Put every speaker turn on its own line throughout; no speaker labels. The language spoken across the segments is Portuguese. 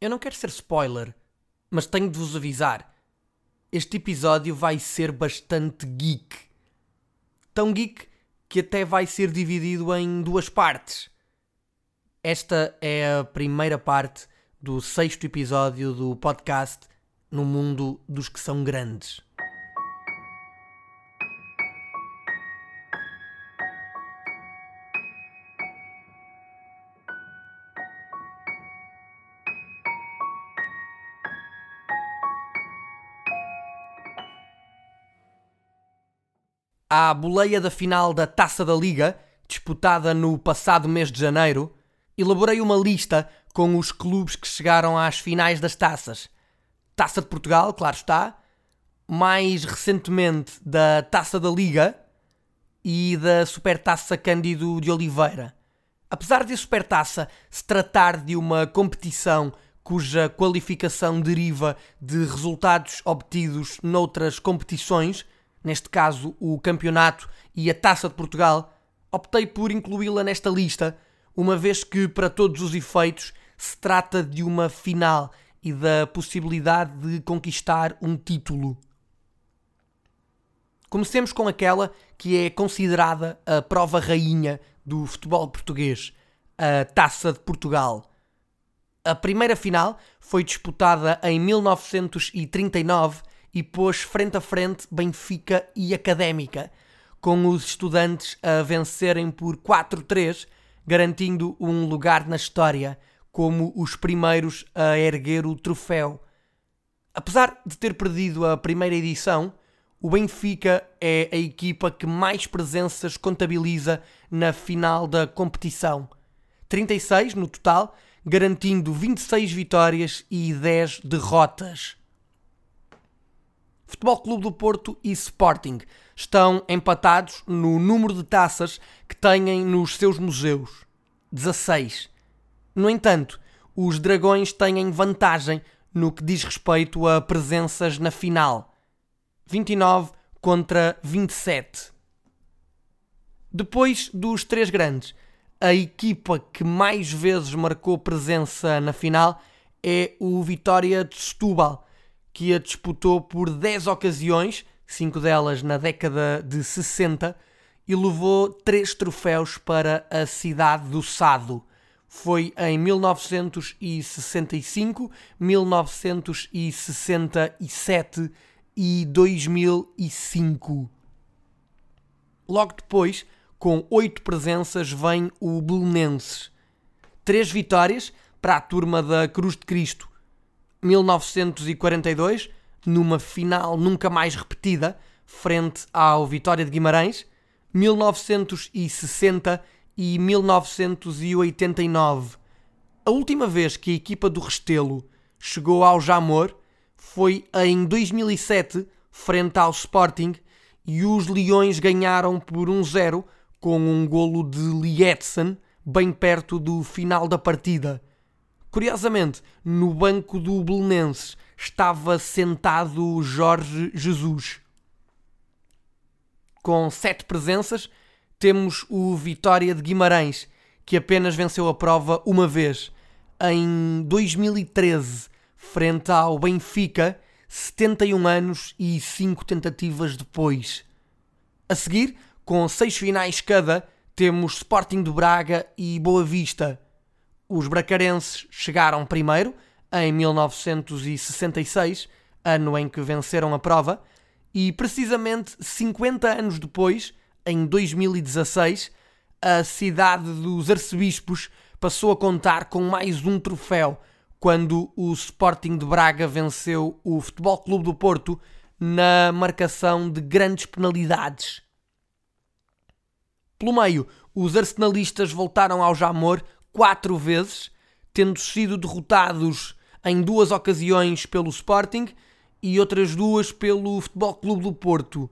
Eu não quero ser spoiler, mas tenho de vos avisar. Este episódio vai ser bastante geek. Tão geek que até vai ser dividido em duas partes. Esta é a primeira parte do sexto episódio do podcast No Mundo dos que são grandes. À boleia da final da Taça da Liga, disputada no passado mês de janeiro, elaborei uma lista com os clubes que chegaram às finais das taças. Taça de Portugal, claro está, mais recentemente da Taça da Liga e da Supertaça Cândido de Oliveira. Apesar de a Supertaça se tratar de uma competição cuja qualificação deriva de resultados obtidos noutras competições, neste caso o Campeonato e a Taça de Portugal, optei por incluí-la nesta lista, uma vez que, para todos os efeitos, se trata de uma final e da possibilidade de conquistar um título. Comecemos com aquela que é considerada a prova rainha do futebol português, a Taça de Portugal. A primeira final foi disputada em 1939 e pôs frente a frente Benfica e Académica, com os estudantes a vencerem por 4-3, garantindo um lugar na história como os primeiros a erguer o troféu. Apesar de ter perdido a primeira edição, o Benfica é a equipa que mais presenças contabiliza na final da competição. 36 no total, garantindo 26 vitórias e 10 derrotas. Futebol Clube do Porto e Sporting estão empatados no número de taças que têm nos seus museus. 16. No entanto, os Dragões têm vantagem no que diz respeito a presenças na final. 29 contra 27. Depois dos três grandes, a equipa que mais vezes marcou presença na final é o Vitória de Setúbal, que a disputou por 10 ocasiões, cinco delas na década de 60, e levou três troféus para a cidade do Sado. Foi em 1965, 1967 e 2005. Logo depois, com oito presenças, vem o Belenenses. Três vitórias para a turma da Cruz de Cristo, 1942, numa final nunca mais repetida, frente ao Vitória de Guimarães, 1960 e 1989. A última vez que a equipa do Restelo chegou ao Jamor foi em 2007, frente ao Sporting, e os Leões ganharam por 1-0 com um golo de Lietzen bem perto do final da partida. Curiosamente, no banco do Belenenses estava sentado Jorge Jesus. Com sete presenças, temos o Vitória de Guimarães, que apenas venceu a prova uma vez, em 2013, frente ao Benfica, 71 anos e 5 tentativas depois. A seguir, com seis finais cada, temos Sporting de Braga e Boa Vista os bracarenses chegaram primeiro, em 1966, ano em que venceram a prova, e precisamente 50 anos depois, em 2016, a cidade dos arcebispos passou a contar com mais um troféu quando o Sporting de Braga venceu o Futebol Clube do Porto na marcação de grandes penalidades. Pelo meio, os arsenalistas voltaram ao Jamor quatro vezes, tendo sido derrotados em duas ocasiões pelo Sporting e outras duas pelo Futebol Clube do Porto.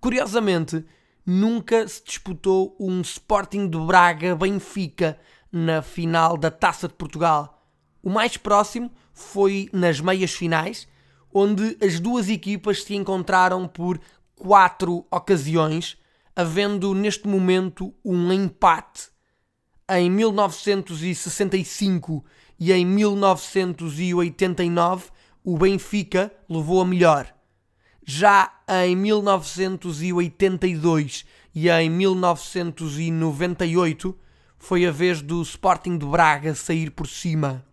Curiosamente, nunca se disputou um Sporting de Braga-Benfica na final da Taça de Portugal. O mais próximo foi nas meias finais, onde as duas equipas se encontraram por quatro ocasiões, havendo neste momento um empate em 1965 e em 1989 o Benfica levou a melhor. Já em 1982 e em 1998 foi a vez do Sporting de Braga sair por cima.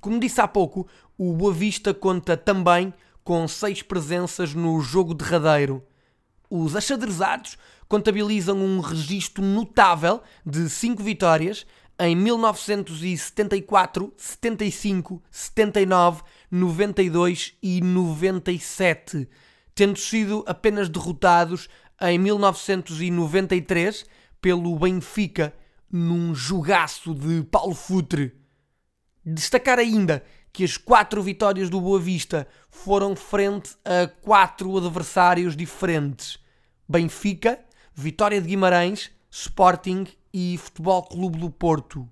Como disse há pouco, o Boa Vista conta também com seis presenças no jogo derradeiro. Os achadrezados contabilizam um registro notável de cinco vitórias em 1974, 75, 79, 92 e 97, tendo sido apenas derrotados em 1993 pelo Benfica num jogaço de Paulo Futre. Destacar ainda que as quatro vitórias do Boa Vista foram frente a quatro adversários diferentes: Benfica, Vitória de Guimarães, Sporting e Futebol Clube do Porto.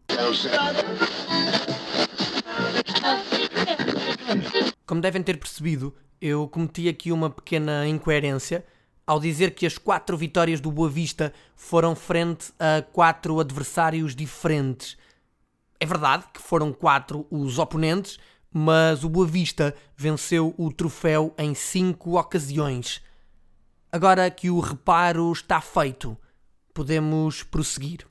Como devem ter percebido, eu cometi aqui uma pequena incoerência ao dizer que as quatro vitórias do Boa Vista foram frente a quatro adversários diferentes. É verdade que foram quatro os oponentes, mas o Boa Vista venceu o troféu em cinco ocasiões. Agora que o reparo está feito, podemos prosseguir.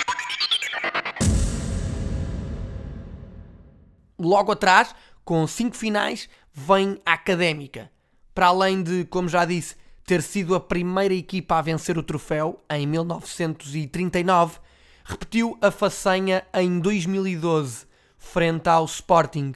Logo atrás, com cinco finais, vem a Académica. Para além de, como já disse, ter sido a primeira equipa a vencer o troféu em 1939, repetiu a façanha em 2012, frente ao Sporting.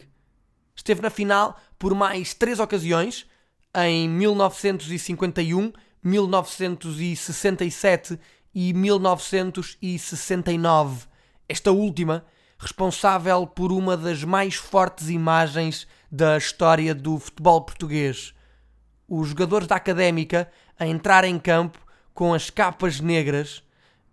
Esteve na final por mais três ocasiões, em 1951, 1967 e 1969. Esta última responsável por uma das mais fortes imagens da história do futebol português. Os jogadores da Académica a entrar em campo com as capas negras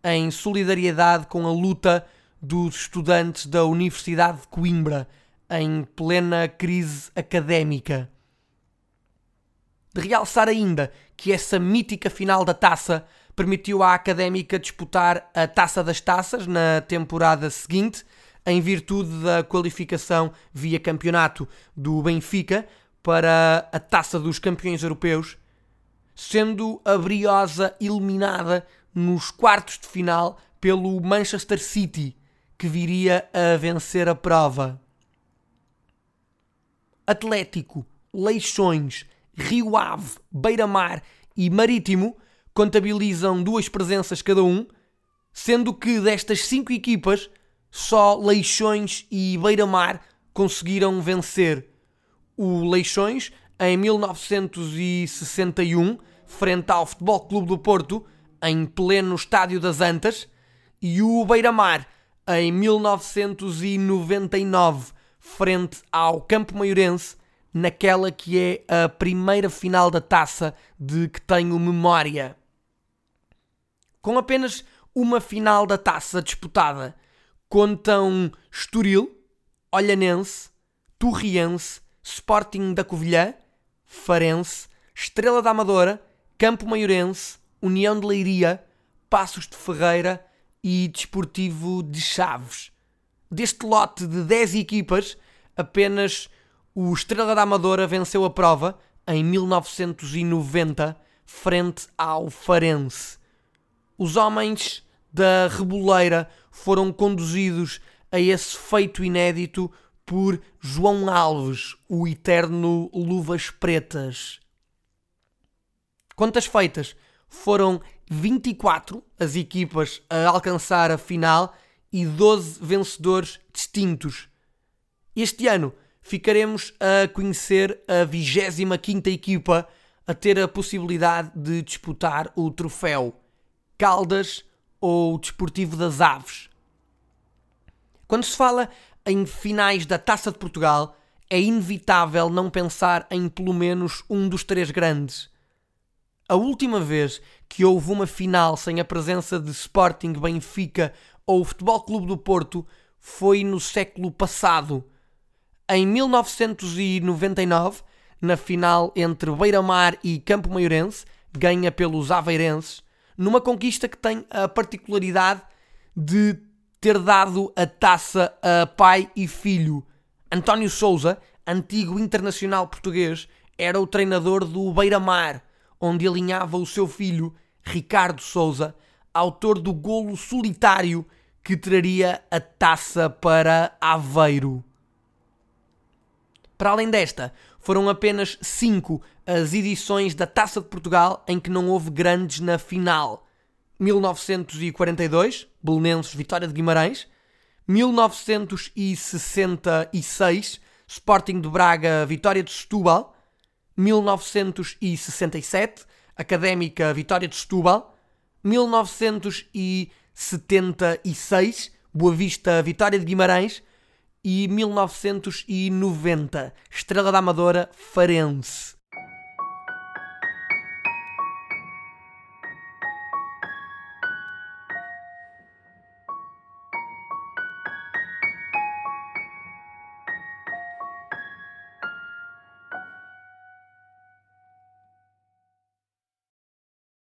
em solidariedade com a luta dos estudantes da Universidade de Coimbra em plena crise académica. De realçar ainda que essa mítica final da taça permitiu à Académica disputar a Taça das Taças na temporada seguinte, em virtude da qualificação via campeonato do Benfica para a Taça dos Campeões Europeus, sendo a Briosa eliminada nos quartos de final pelo Manchester City, que viria a vencer a prova. Atlético, Leixões, Rio Ave, Beira-Mar e Marítimo contabilizam duas presenças cada um, sendo que destas cinco equipas só Leixões e Beira-Mar conseguiram vencer. O Leixões em 1961, frente ao Futebol Clube do Porto, em pleno Estádio das Antas, e o Beira-Mar em 1999, frente ao Campo Maiorense, naquela que é a primeira final da taça de que tenho memória. Com apenas uma final da taça disputada, contam Estoril, Olhanense, Torriense, Sporting da Covilhã, Farense, Estrela da Amadora, Campo Maiorense, União de Leiria, Passos de Ferreira e Desportivo de Chaves. Deste lote de 10 equipas, apenas o Estrela da Amadora venceu a prova em 1990 frente ao Farense. Os homens da Reboleira foram conduzidos a esse feito inédito por João Alves, o eterno Luvas Pretas. Quantas feitas? Foram 24 as equipas a alcançar a final e 12 vencedores distintos. Este ano ficaremos a conhecer a 25 equipa a ter a possibilidade de disputar o troféu Caldas ou Desportivo das Aves. Quando se fala em finais da Taça de Portugal, é inevitável não pensar em pelo menos um dos três grandes. A última vez que houve uma final sem a presença de Sporting, Benfica ou Futebol Clube do Porto foi no século passado. Em 1999, na final entre Beira-Mar e Campo Maiorense, ganha pelos aveirenses, numa conquista que tem a particularidade de ter dado a taça a pai e filho. António Souza, antigo internacional português, era o treinador do Beira-Mar, onde alinhava o seu filho, Ricardo Souza, autor do golo solitário que traria a taça para Aveiro. Para além desta, foram apenas cinco as edições da Taça de Portugal em que não houve grandes na final. 1942, Belenenses Vitória de Guimarães. 1966, Sporting de Braga Vitória de Setúbal. 1967, Académica Vitória de Setúbal. 1976, Boa Vista Vitória de Guimarães e 1990, Estrela da Amadora Farense.